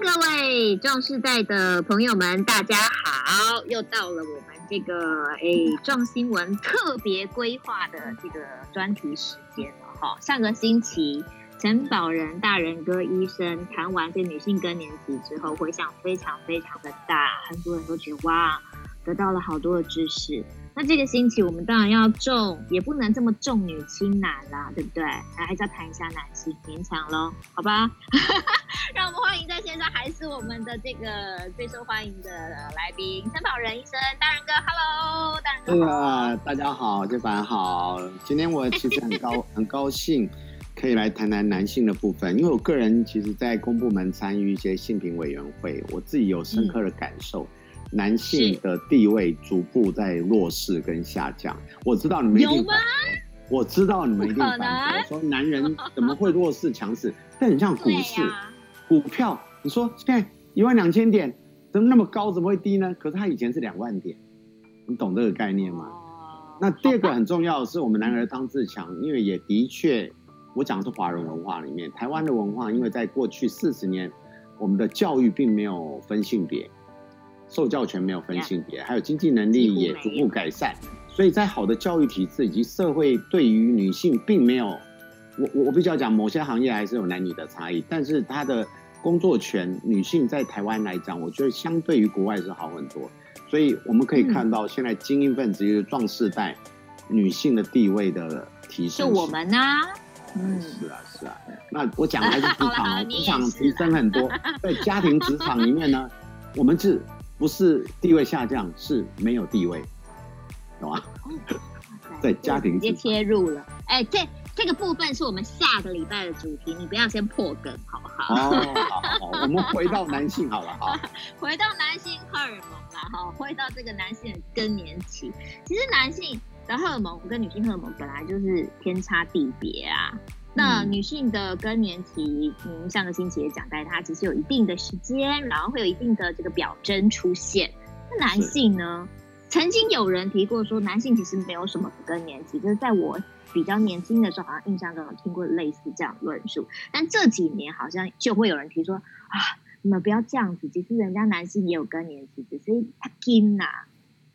各位壮世代的朋友们，大家好！又到了我们这个哎壮新闻特别规划的这个专题时间了哈。上个星期，陈宝仁大仁哥医生谈完这女性更年期之后，回响非常非常的大，很多人都觉得哇，得到了好多的知识。那这个星期我们当然要重，也不能这么重女轻男啦，对不对？还还是要谈一下男性，勉强喽，好吧？让我们欢迎在线上还是我们的这个最受欢迎的来宾陈保仁医生，大人哥，Hello，大人哥。对啊，大家好，这凡好。今天我其实很高 很高兴可以来谈谈男性的部分，因为我个人其实，在公部门参与一些性平委员会，我自己有深刻的感受。嗯男性的地位逐步在弱势跟下降，我知道你们一定反驳，我知道你们一定反驳，说男人怎么会弱势强势？但很像股市，股票，你说现在一万两千点怎么那么高，怎么会低呢？可是他以前是两万点，你懂这个概念吗？那第二个很重要的是，我们男儿当自强，因为也的确，我讲的是华人文化里面，台湾的文化，因为在过去四十年，我们的教育并没有分性别。受教权没有分性别，还有经济能力也逐步改善，所以在好的教育体制以及社会对于女性并没有，我我我比较讲某些行业还是有男女的差异，但是她的工作权，女性在台湾来讲，我觉得相对于国外是好很多，所以我们可以看到现在精英分子就是壮世代女性的地位的提升，是我们呢、啊？嗯，是啊是啊，那我讲的还是职场，职场提升很多，在家庭职场里面呢，我们是。不是地位下降，是没有地位，懂吗？在家庭直接切入了。哎、欸，这这个部分是我们下个礼拜的主题，你不要先破梗，好不好？哦，好好好，我们回到男性好了，好，回到男性荷尔蒙了，哈，回到这个男性的更年期。其实男性的荷尔蒙跟女性荷尔蒙本来就是天差地别啊。那女性的更年期，您、嗯、上个星期也讲到，它其实有一定的时间，然后会有一定的这个表征出现。那男性呢？曾经有人提过说，男性其实没有什么更年期，就是在我比较年轻的时候，好像印象中有听过类似这样论述。但这几年好像就会有人提说啊，你们不要这样子，其实人家男性也有更年期，只是他紧呐，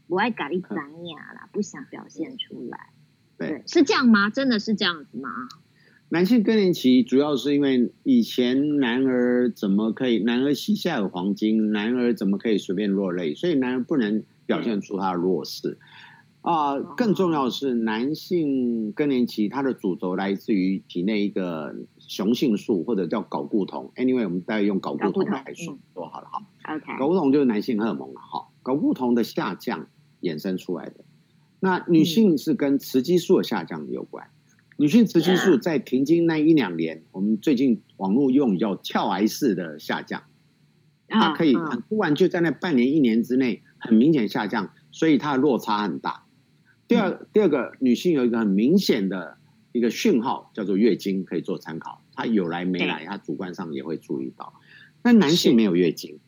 不爱搞一张呀啦，不想表现出来。对，对，是这样吗？真的是这样子吗？男性更年期主要是因为以前男儿怎么可以，男儿膝下有黄金，男儿怎么可以随便落泪？所以男儿不能表现出他的弱势。啊、呃，更重要的是，男性更年期它的主轴来自于体内一个雄性素或者叫睾固酮。Anyway，我们大概用睾固酮来说说好了哈。OK，睾固酮就是男性荷尔蒙了哈。睾固酮的下降衍生出来的，那女性是跟雌激素的下降有关。女性雌激素在停经那一两年，我们最近网络用语叫跳崖式的下降，它可以很突然就在那半年一年之内很明显下降，所以它的落差很大。第二，第二个女性有一个很明显的一个讯号叫做月经，可以做参考，她有来没来，她主观上也会注意到。那男性没有月经，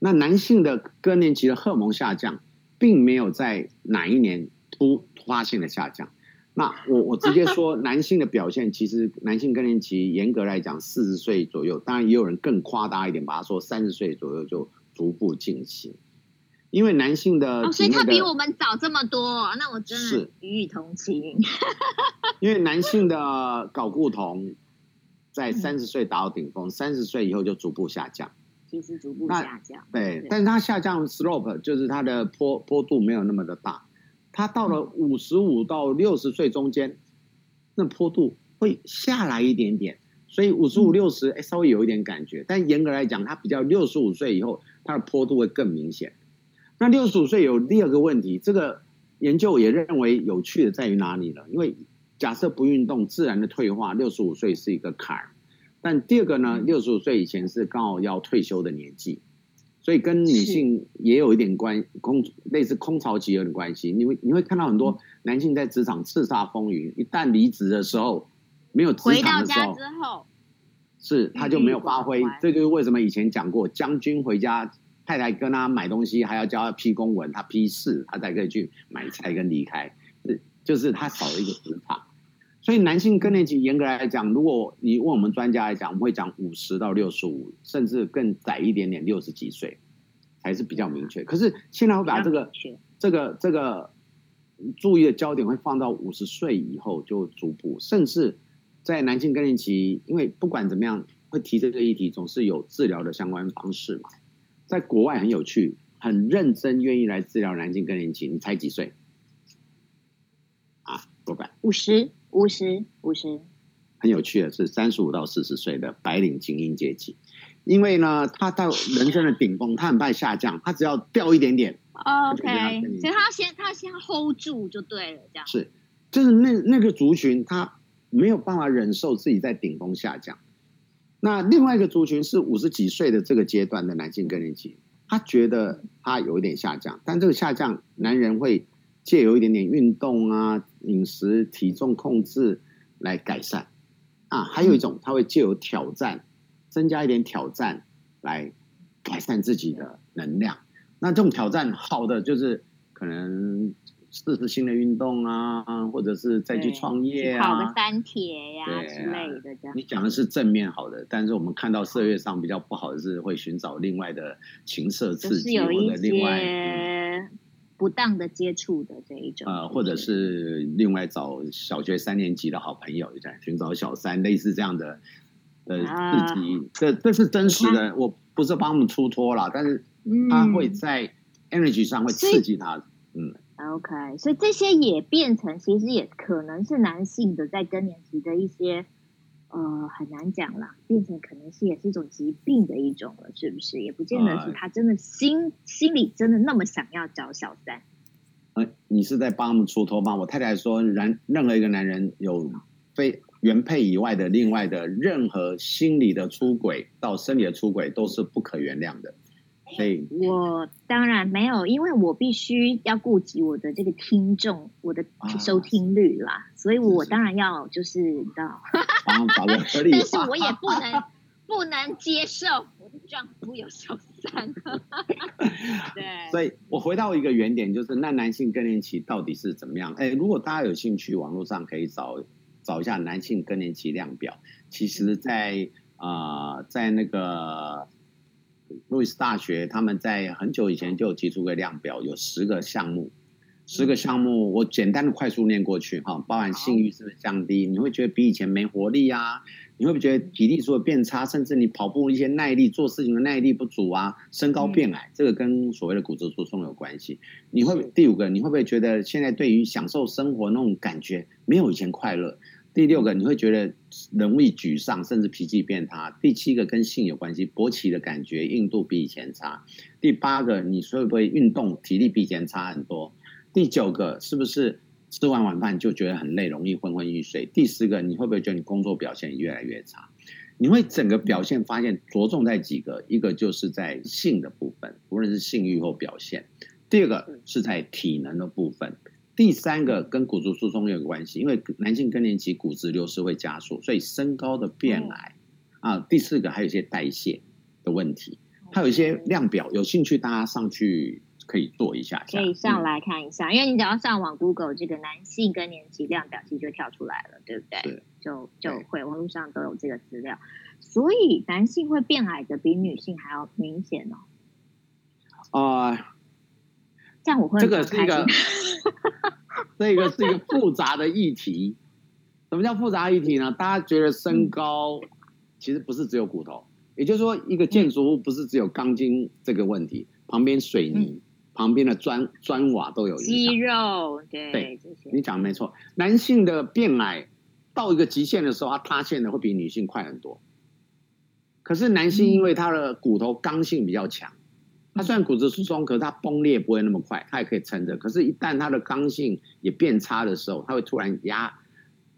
那男性的更年期的荷尔蒙下降，并没有在哪一年突突发性的下降。那我我直接说，男性的表现其实男性更年期严格来讲四十岁左右，当然也有人更夸大一点，把他说三十岁左右就逐步进行。因为男性的，所以他比我们早这么多，那我真的予以同情。因为男性的睾固酮在三十岁达到顶峰，三十岁以后就逐步下降，其实逐步下降，对，对，但是它下降 slope 就是它的坡坡度没有那么的大。他到了五十五到六十岁中间，那坡度会下来一点点，所以五十五六十哎稍微有一点感觉，但严格来讲，它比较六十五岁以后，它的坡度会更明显。那六十五岁有第二个问题，这个研究也认为有趣的在于哪里呢？因为假设不运动，自然的退化，六十五岁是一个坎儿。但第二个呢，六十五岁以前是刚好要退休的年纪。所以跟女性也有一点关空类似空巢期有点关系。你会你会看到很多男性在职场叱咤风云，一旦离职的时候没有职场的时候，回到家之后是他就没有发挥。这就是为什么以前讲过，将军回家太太跟他买东西还要教他批公文，他批示他才可以去买菜跟离开。是就是他少了一个职场。所以男性更年期严格来讲，如果你问我们专家来讲，我们会讲五十到六十五，甚至更窄一点点，六十几岁才是比较明确。可是现在会把这个这个这个注意的焦点会放到五十岁以后，就逐步，甚至在男性更年期，因为不管怎么样会提这个议题，总是有治疗的相关方式嘛。在国外很有趣，很认真愿意来治疗男性更年期。你猜几岁？啊，多半五十。五十五十，很有趣的是三十五到四十岁的白领精英阶级，因为呢，他到人生的顶峰，他很怕下降，他只要掉一点点，OK，所以他先他先 hold 住就对了，这样是，就是那那个族群，他没有办法忍受自己在顶峰下降。那另外一个族群是五十几岁的这个阶段的男性更年期，他觉得他有一点下降，但这个下降，男人会。借由一点点运动啊、饮食、体重控制来改善啊，还有一种他会借由挑战，增加一点挑战来改善自己的能量。那这种挑战好的就是可能试试新的运动啊，或者是再去创业啊，跑个三铁呀、啊、之类的这样。你讲的是正面好的，但是我们看到社会上比较不好的是会寻找另外的情色刺激，或者另外。嗯不当的接触的这一种，呃，或者是另外找小学三年级的好朋友，在寻找小三，类似这样的的刺激，这这是真实的，我不是帮他们出脱了，但是他会在 energy 上会刺激他，嗯，OK，所以这些也变成其实也可能是男性的在更年期的一些。呃，很难讲啦，变成可能是也是一种疾病的一种了，是不是？也不见得是他真的心、呃、心里真的那么想要找小三。呃，你是在帮他们出头吗？我太太说，然任何一个男人有非原配以外的另外的任何心理的出轨到生理的出轨都是不可原谅的。所以我当然没有，因为我必须要顾及我的这个听众，我的收听率啦，啊、所以我当然要就是你知道，帮找个合理。但是我也不能 不能接受我的丈夫有小三。对，所以我回到一个原点，就是那男性更年期到底是怎么样？哎，如果大家有兴趣，网络上可以找找一下男性更年期量表。其实在，在啊，在那个。路易斯大学他们在很久以前就有提出个量表，有十个项目，十个项目我简单的快速念过去哈，包含性欲是不是降低？你会觉得比以前没活力啊？你会不会觉得体力是变差？甚至你跑步一些耐力、做事情的耐力不足啊？身高变矮，这个跟所谓的骨质疏松有关系。你会第五个，你会不会觉得现在对于享受生活那种感觉没有以前快乐？第六个，你会觉得容易沮丧，甚至脾气变差。第七个跟性有关系，勃起的感觉硬度比以前差。第八个，你会不会运动，体力比以前差很多？第九个，是不是吃完晚饭就觉得很累，容易昏昏欲睡？第十个，你会不会觉得你工作表现越来越差？你会整个表现发现着重在几个？一个就是在性的部分，无论是性欲或表现；第二个是在体能的部分。第三个跟骨质疏松有关系，因为男性更年期骨质流失会加速，所以身高的变矮啊。第四个还有一些代谢的问题，还有一些量表，有兴趣大家上去可以做一下，可以上来看一下，因为你只要上网 Google 这个男性更年期量表，其实就跳出来了，对不对？对，就就会网络上都有这个资料，所以男性会变矮的比女性还要明显哦。啊、呃。这样我会这个是一个，这个是一个复杂的议题。什么叫复杂议题呢？大家觉得身高其实不是只有骨头，也就是说，一个建筑物不是只有钢筋这个问题，旁边水泥、旁边的砖砖瓦都有肌肉。对，对，你讲的没错。男性的变矮到一个极限的时候，他塌陷的会比女性快很多。可是男性因为他的骨头刚性比较强。它虽然骨质疏松，可是它崩裂不会那么快，它也可以撑着。可是，一旦它的刚性也变差的时候，它会突然压，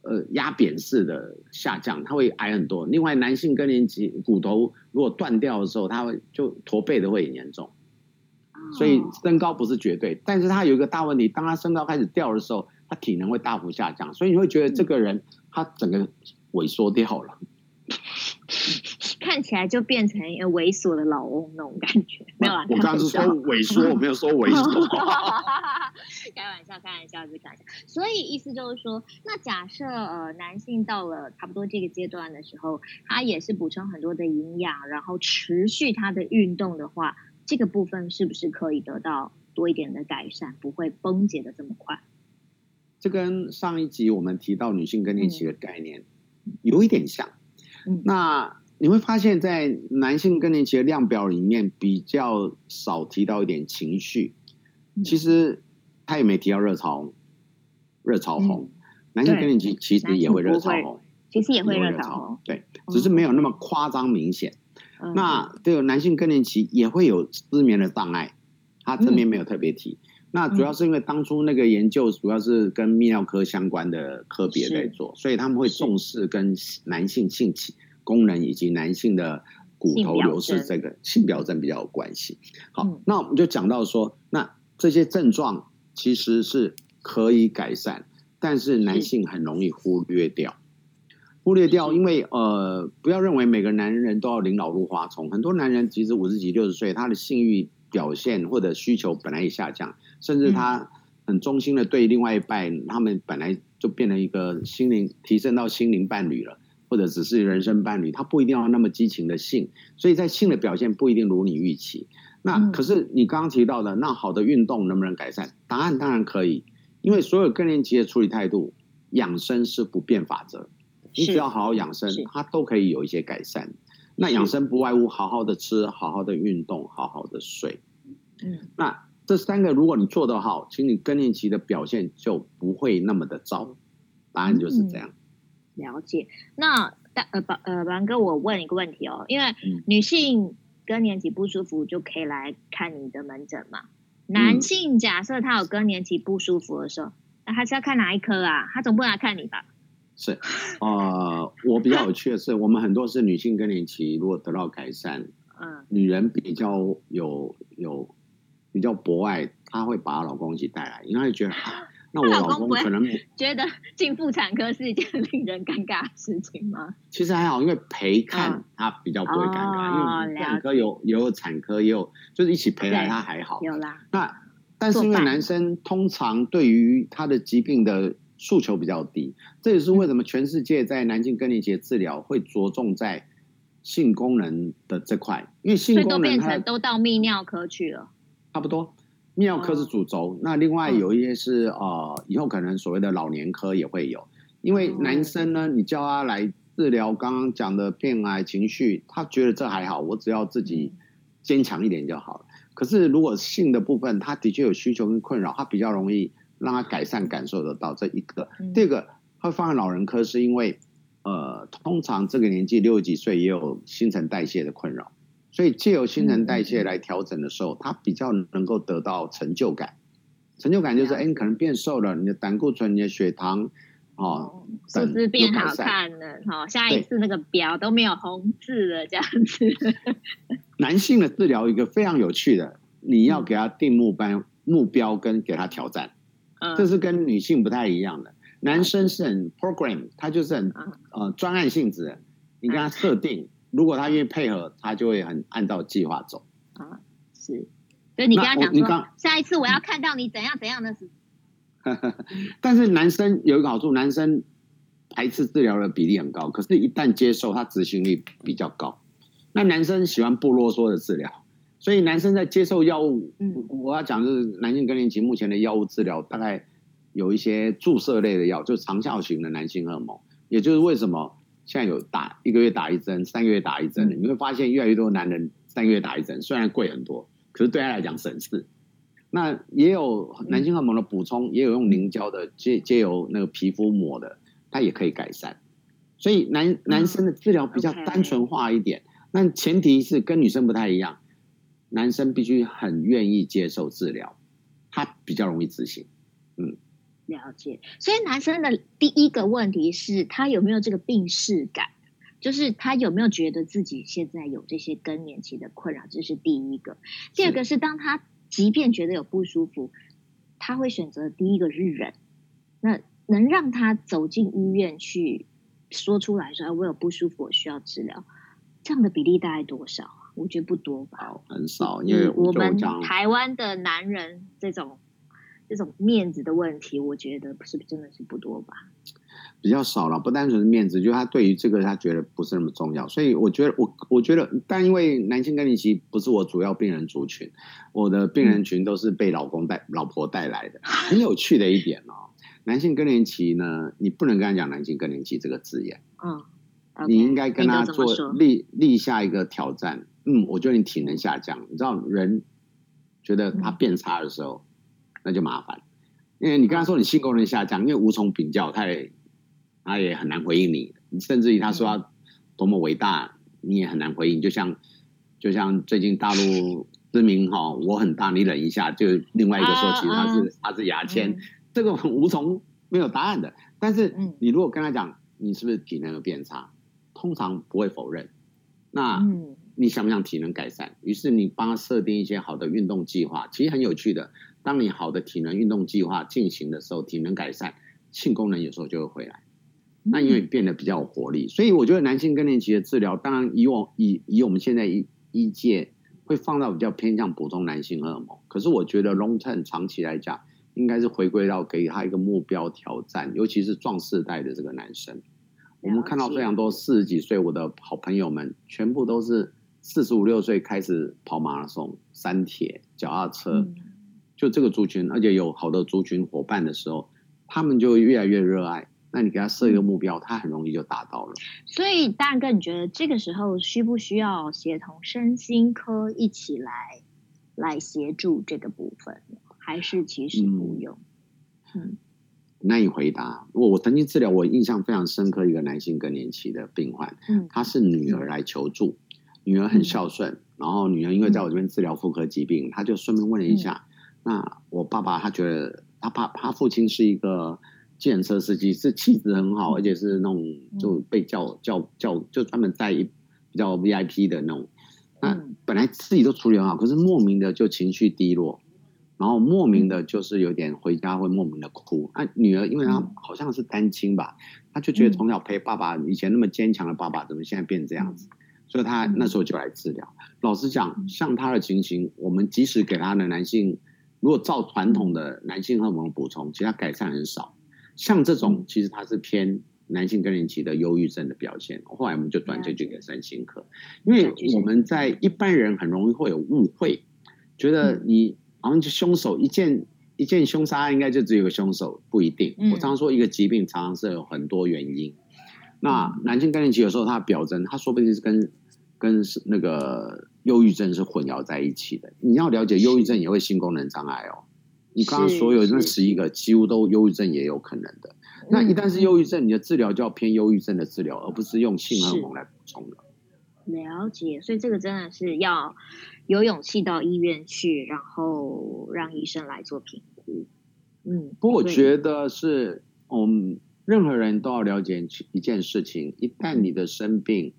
呃，压扁式的下降，它会矮很多。另外，男性更年期骨头如果断掉的时候，它会就驼背的会很严重。所以身高不是绝对，但是它有一个大问题，当他身高开始掉的时候，他体能会大幅下降，所以你会觉得这个人他整个萎缩掉了。看起来就变成一个猥琐的老翁那种感觉，没有啊？我刚刚是说萎缩，我没有说猥琐。开玩笑，开玩笑，就开玩笑。所以意思就是说，那假设呃男性到了差不多这个阶段的时候，他也是补充很多的营养，然后持续他的运动的话，这个部分是不是可以得到多一点的改善，不会崩解的这么快？这跟上一集我们提到女性更年期的概念有一点像。嗯，那你会发现在男性更年期的量表里面比较少提到一点情绪。其实他也没提到热潮，热潮红。嗯、男性更年期其实也会热潮红，其实也会热潮红，对，只是没有那么夸张明显。嗯、那这个男性更年期也会有失眠的障碍，他这边没有特别提。嗯、那主要是因为当初那个研究主要是跟泌尿科相关的科别在做，所以他们会重视跟男性性器功能以及男性的骨头流失这个性表征比较有关系。好，嗯、那我们就讲到说那。这些症状其实是可以改善，但是男性很容易忽略掉，忽略掉，因为呃，不要认为每个男人都要临老入花丛，很多男人其实五十几、六十岁，他的性欲表现或者需求本来也下降，甚至他很忠心的对另外一半，他们本来就变成一个心灵提升到心灵伴侣了，或者只是人生伴侣，他不一定要那么激情的性，所以在性的表现不一定如你预期。那可是你刚刚提到的，那好的运动能不能改善？答案当然可以，因为所有更年期的处理态度，养生是不变法则。你只要好好养生，它都可以有一些改善。那养生不外乎好好的吃，好好的运动，好好的睡。嗯，那这三个如果你做得好，其实你更年期的表现就不会那么的糟。答案就是这样。嗯、了解。那呃，宝呃，宝哥，我问一个问题哦，因为女性。更年期不舒服就可以来看你的门诊嘛？男性假设他有更年期不舒服的时候，那他是要看哪一科啊？他总不能来看你吧？是，呃，我比较有趣的是，我们很多是女性更年期如果得到改善，嗯，女人比较有有比较博爱，她会把她老公一起带来，因为她觉得。那我老公可能 觉得进妇产科是一件令人尴尬的事情吗？其实还好，因为陪看他比较不会尴尬，嗯、因为妇产科有也有产科也有，就是一起陪来他还好。有啦。那但是因为男生通常对于他的疾病的诉求比较低，这也是为什么全世界在男性更年期的治疗会着重在性功能的这块，因为性功能都变成都到泌尿科去了，差不多。泌尿科是主轴，哦、那另外有一些是、嗯、呃，以后可能所谓的老年科也会有。因为男生呢，你叫他来治疗刚刚讲的变癌情绪，他觉得这还好，我只要自己坚强一点就好了。可是如果性的部分，他的确有需求跟困扰，他比较容易让他改善感受得到这一个。嗯、第二个会放在老人科，是因为呃，通常这个年纪六十几岁也有新陈代谢的困扰。所以借由新陈代谢来调整的时候，它比较能够得到成就感。成就感就是，哎，你可能变瘦了，你的胆固醇、你的血糖，哦，数字变好看了，哈，下一次那个表都没有红字了，这样子。男性的治疗一个非常有趣的，你要给他定目标、目标跟给他挑战，这是跟女性不太一样的。男生是很 program，他就是很呃专案性质，你跟他设定。如果他愿意配合，他就会很按照计划走。啊，是，所以你跟他讲下一次我要看到你怎样怎样的事。但是男生有一个好处，男生排斥治疗的比例很高，可是，一旦接受，他执行力比较高。那男生喜欢不啰嗦的治疗，所以男生在接受药物，嗯，我要讲就是男性更年期目前的药物治疗，大概有一些注射类的药，就是长效型的男性荷尔蒙，也就是为什么。现在有打一个月打一针，三个月打一针的，你会发现越来越多男人三个月打一针，虽然贵很多，可是对他来讲省事。那也有男性荷尔蒙的补充，也有用凝胶的，借借由那个皮肤抹的，它也可以改善。所以男男生的治疗比较单纯化一点，那前提是跟女生不太一样，男生必须很愿意接受治疗，他比较容易执行。嗯。了解，所以男生的第一个问题是他有没有这个病识感，就是他有没有觉得自己现在有这些更年期的困扰，这是第一个。第二个是当他即便觉得有不舒服，他会选择第一个是忍，那能让他走进医院去说出来说，哎我有不舒服，我需要治疗，这样的比例大概多少？我觉得不多吧，很少，因为我，我们台湾的男人这种。这种面子的问题，我觉得是不是真的是不多吧？比较少了，不单纯是面子，就是他对于这个他觉得不是那么重要，所以我觉得我我觉得，但因为男性更年期不是我主要病人族群，我的病人群都是被老公带、老婆带来的。很有趣的一点哦，男性更年期呢，你不能跟他讲男性更年期这个字眼，嗯，okay, 你应该跟他做立立下一个挑战。嗯，我觉得你体能下降，你知道人觉得他变差的时候，嗯、那就麻烦，因为你跟他说你性功能下降，因为无从比较，他也他也很难回应你，甚至于他说他多么伟大，你也很难回应。就像就像最近大陆知名哈，我很大，你忍一下，就另外一个说其实他是、啊、他是牙签，嗯、这个很无从没有答案的。但是你如果跟他讲你是不是体能有变差，通常不会否认。那嗯。你想不想体能改善？于是你帮他设定一些好的运动计划，其实很有趣的。当你好的体能运动计划进行的时候，体能改善，性功能有时候就会回来。那因为变得比较有活力，所以我觉得男性更年期的治疗，当然以往以以我们现在医医界会放到比较偏向补充男性荷尔蒙。可是我觉得 long term 长期来讲，应该是回归到给他一个目标挑战，尤其是壮世代的这个男生。我们看到非常多四十几岁我的好朋友们，全部都是。四十五六岁开始跑马拉松、三铁、脚踏车，就这个族群，而且有好的族群伙伴的时候，他们就越来越热爱。那你给他设一个目标，他很容易就达到了。所以大哥，你觉得这个时候需不需要协同身心科一起来来协助这个部分，还是其实不用？嗯，嗯难以回答。我我曾经治疗我印象非常深刻一个男性更年期的病患，嗯，他是女儿来求助。女儿很孝顺，嗯、然后女儿因为在我这边治疗妇科疾病，她、嗯、就顺便问了一下。嗯、那我爸爸他觉得他爸他父亲是一个计程车司机，是气质很好，嗯、而且是那种就被叫叫叫就专门带一比较 VIP 的那种。那本来自己都处理很好，可是莫名的就情绪低落，然后莫名的就是有点回家会莫名的哭。那女儿因为她好像是单亲吧，她就觉得从小陪爸爸以前那么坚强的爸爸，怎么现在变这样子？所以他那时候就来治疗。老实讲，像他的情形，我们即使给他的男性，如果照传统的男性荷尔蒙补充，其实它改善很少。像这种，其实它是偏男性更年期的忧郁症的表现。后来我们就转介去给身心科，因为我们在一般人很容易会有误会，觉得你好像就凶手一件一件凶杀案，应该就只有一个凶手，不一定。我常说一个疾病常常是有很多原因。那男性更年期有时候他的表征，他说不定是跟跟那个忧郁症是混淆在一起的。你要了解，忧郁症也会性功能障碍哦。你刚刚所有那十一个，几乎都忧郁症也有可能的。那一旦是忧郁症，你的治疗就要偏忧郁症的治疗，而不是用性荷尔蒙来补充的。了解，所以这个真的是要有勇气到医院去，然后让医生来做评估。嗯，不过我觉得是，嗯。任何人都要了解一件事情：一旦你的生病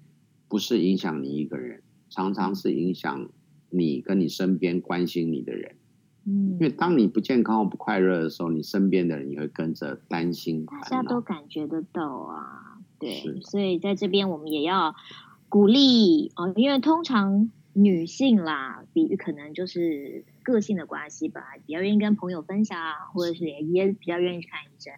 不是影响你一个人，常常是影响你跟你身边关心你的人。嗯，因为当你不健康或不快乐的时候，你身边的人也会跟着担心。大家都感觉得到啊，对，所以在这边我们也要鼓励哦，因为通常。女性啦，比可能就是个性的关系吧，比较愿意跟朋友分享，或者是也也比较愿意去看医生。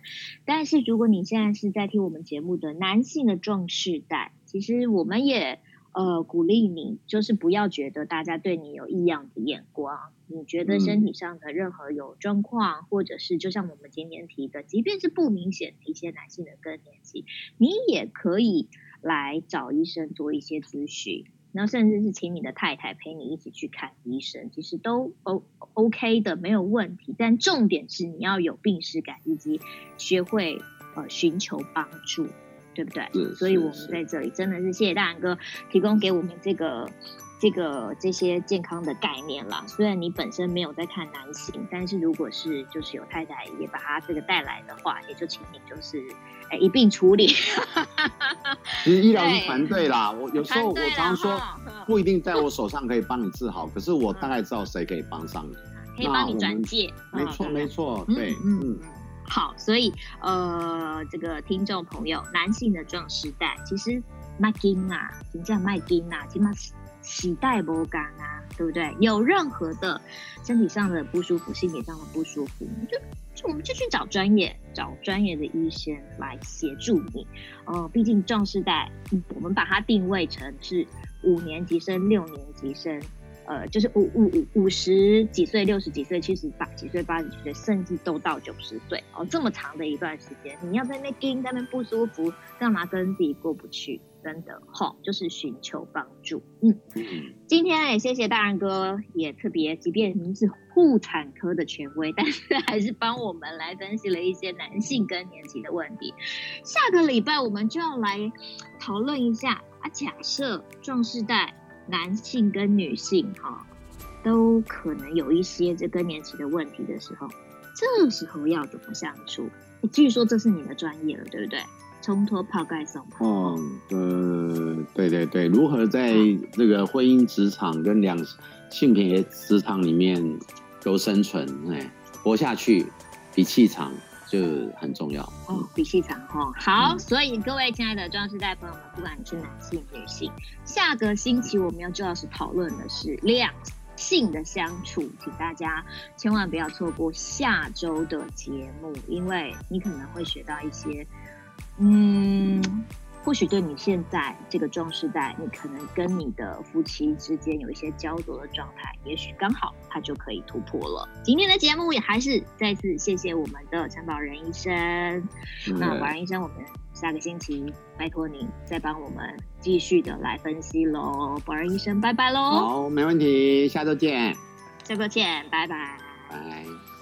但是如果你现在是在听我们节目的男性的壮士代，其实我们也呃鼓励你，就是不要觉得大家对你有异样的眼光。你觉得身体上的任何有状况，嗯、或者是就像我们今天提的，即便是不明显的一些男性的更年期，你也可以来找医生做一些咨询。然后甚至是请你的太太陪你一起去看医生，其实都 O OK 的，没有问题。但重点是你要有病史感，以及学会呃寻求帮助，对不对？所以我们在这里真的是谢谢大仁哥提供给我们这个。这个这些健康的概念啦，虽然你本身没有在看男性，但是如果是就是有太太也把他这个带来的话，也就请你就是哎一并处理。其实医疗是团队啦，我有时候我常常说不一定在我手上可以帮你治好，可是我大概知道谁可以帮上你，可以帮你转介。没错没错，对，嗯嗯。好，所以呃，这个听众朋友，男性的壮世代其实麦金啊，真正麦金啊，起码。喜带不干啊，对不对？有任何的身体上的不舒服、心理上的不舒服，就就我们就去找专业，找专业的医生来协助你。哦，毕竟壮士代，我们把它定位成是五年级生、六年级生。呃，就是五五五五十几岁、六十几岁、七十八几岁、八十几岁，甚至都到九十岁哦，这么长的一段时间，你要在那边在那边不舒服，干嘛跟自己过不去？真的，齁，就是寻求帮助。嗯，今天也谢谢大仁哥，也特别，即便您是妇产科的权威，但是还是帮我们来分析了一些男性更年期的问题。下个礼拜我们就要来讨论一下啊，假设壮士代。男性跟女性哈，都可能有一些这更年期的问题的时候，这时候要怎么相处？据说这是你的专业了，对不对？冲脱泡盖送哦，呃，对对对，如何在这个婚姻职场跟两性别职场里面都生存，哎，活下去，比气长。就很重要哦，比气场哦。好，嗯、所以各位亲爱的壮世代朋友们，不管你是男性女性，下个星期我们要主要是讨论的是两性的相处，请大家千万不要错过下周的节目，因为你可能会学到一些，嗯。或许对你现在这个壮世代，你可能跟你的夫妻之间有一些焦灼的状态，也许刚好他就可以突破了。今天的节目也还是再次谢谢我们的陈宝仁医生。嗯、那宝仁医生，我们下个星期拜托您再帮我们继续的来分析喽。宝仁医生，拜拜喽。好，没问题，下周见。下周见，拜拜。拜。